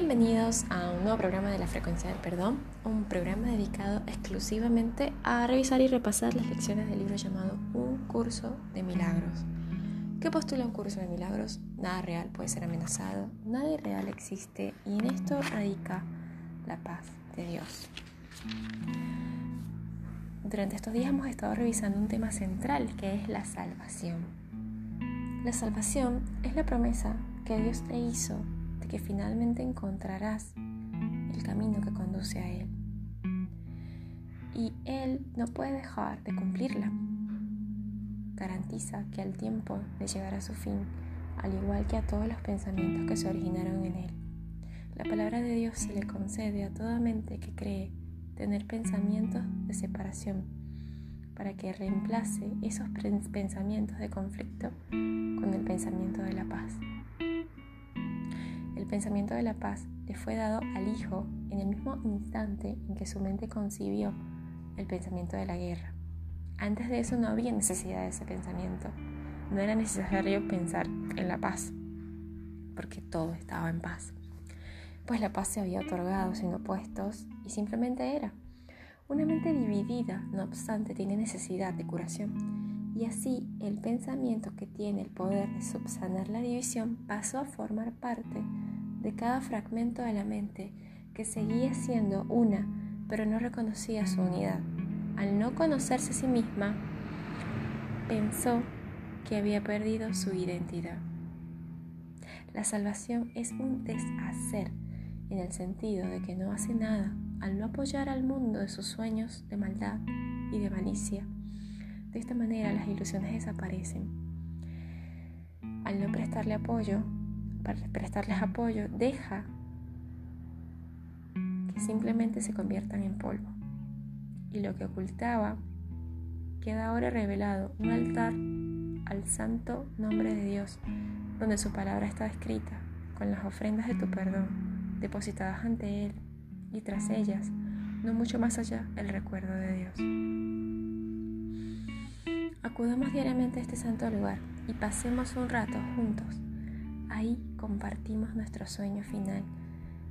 Bienvenidos a un nuevo programa de la frecuencia del perdón, un programa dedicado exclusivamente a revisar y repasar las lecciones del libro llamado Un curso de milagros. ¿Qué postula un curso de milagros? Nada real puede ser amenazado, nada irreal existe y en esto radica la paz de Dios. Durante estos días hemos estado revisando un tema central que es la salvación. La salvación es la promesa que Dios te hizo que finalmente encontrarás el camino que conduce a Él. Y Él no puede dejar de cumplirla. Garantiza que al tiempo le llegará su fin, al igual que a todos los pensamientos que se originaron en Él. La palabra de Dios se le concede a toda mente que cree tener pensamientos de separación, para que reemplace esos pensamientos de conflicto con el pensamiento de la paz pensamiento de la paz le fue dado al Hijo en el mismo instante en que su mente concibió el pensamiento de la guerra. Antes de eso no había necesidad de ese pensamiento. No era necesario pensar en la paz, porque todo estaba en paz. Pues la paz se había otorgado sin opuestos y simplemente era. Una mente dividida, no obstante, tiene necesidad de curación. Y así el pensamiento que tiene el poder de subsanar la división pasó a formar parte de cada fragmento de la mente que seguía siendo una, pero no reconocía su unidad. Al no conocerse a sí misma, pensó que había perdido su identidad. La salvación es un deshacer en el sentido de que no hace nada al no apoyar al mundo de sus sueños de maldad y de malicia. De esta manera las ilusiones desaparecen. Al no prestarle apoyo, prestarles apoyo, deja que simplemente se conviertan en polvo. Y lo que ocultaba queda ahora revelado, un altar al santo nombre de Dios, donde su palabra está escrita, con las ofrendas de tu perdón, depositadas ante Él, y tras ellas, no mucho más allá, el recuerdo de Dios. Acudamos diariamente a este santo lugar y pasemos un rato juntos Ahí compartimos nuestro sueño final.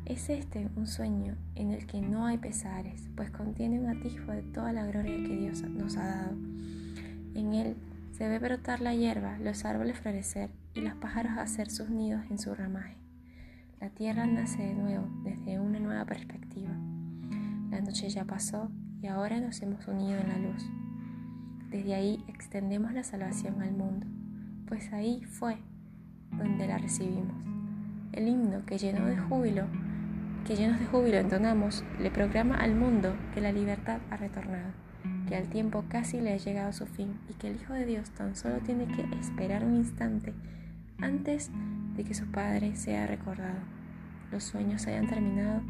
Es este un sueño en el que no hay pesares, pues contiene un atisbo de toda la gloria que Dios nos ha dado. En él se ve brotar la hierba, los árboles florecer y los pájaros hacer sus nidos en su ramaje. La tierra nace de nuevo desde una nueva perspectiva. La noche ya pasó y ahora nos hemos unido en la luz. Desde ahí extendemos la salvación al mundo, pues ahí fue donde la recibimos. El himno que lleno de júbilo, que llenos de júbilo entonamos, le programa al mundo que la libertad ha retornado, que al tiempo casi le ha llegado su fin y que el Hijo de Dios tan solo tiene que esperar un instante antes de que su Padre sea recordado, los sueños hayan terminado,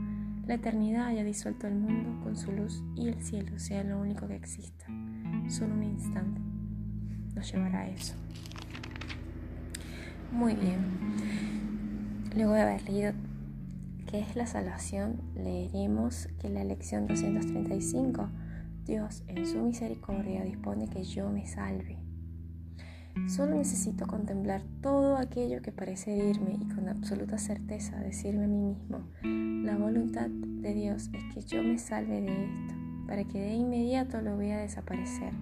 la eternidad haya disuelto el mundo con su luz y el cielo sea lo único que exista. Solo un instante nos llevará a eso. Muy bien. Luego de haber leído qué es la salvación, leeremos que la lección 235, Dios en su misericordia dispone que yo me salve. Solo necesito contemplar todo aquello que parece herirme y con absoluta certeza decirme a mí mismo, la voluntad de Dios es que yo me salve de esto, para que de inmediato lo vea desaparecer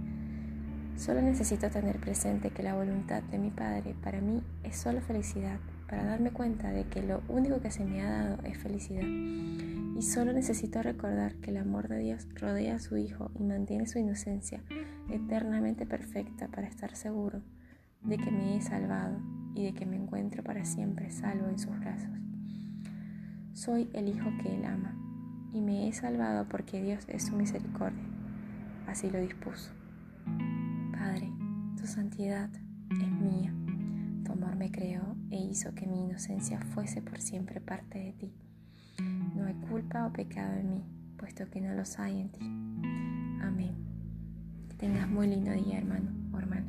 Solo necesito tener presente que la voluntad de mi Padre para mí es solo felicidad, para darme cuenta de que lo único que se me ha dado es felicidad. Y solo necesito recordar que el amor de Dios rodea a su Hijo y mantiene su inocencia eternamente perfecta para estar seguro de que me he salvado y de que me encuentro para siempre salvo en sus brazos. Soy el Hijo que Él ama y me he salvado porque Dios es su misericordia. Así lo dispuso. Santidad es mía. Tu amor me creó e hizo que mi inocencia fuese por siempre parte de ti. No hay culpa o pecado en mí, puesto que no los hay en ti. Amén. Que tengas muy lindo día, hermano o hermana.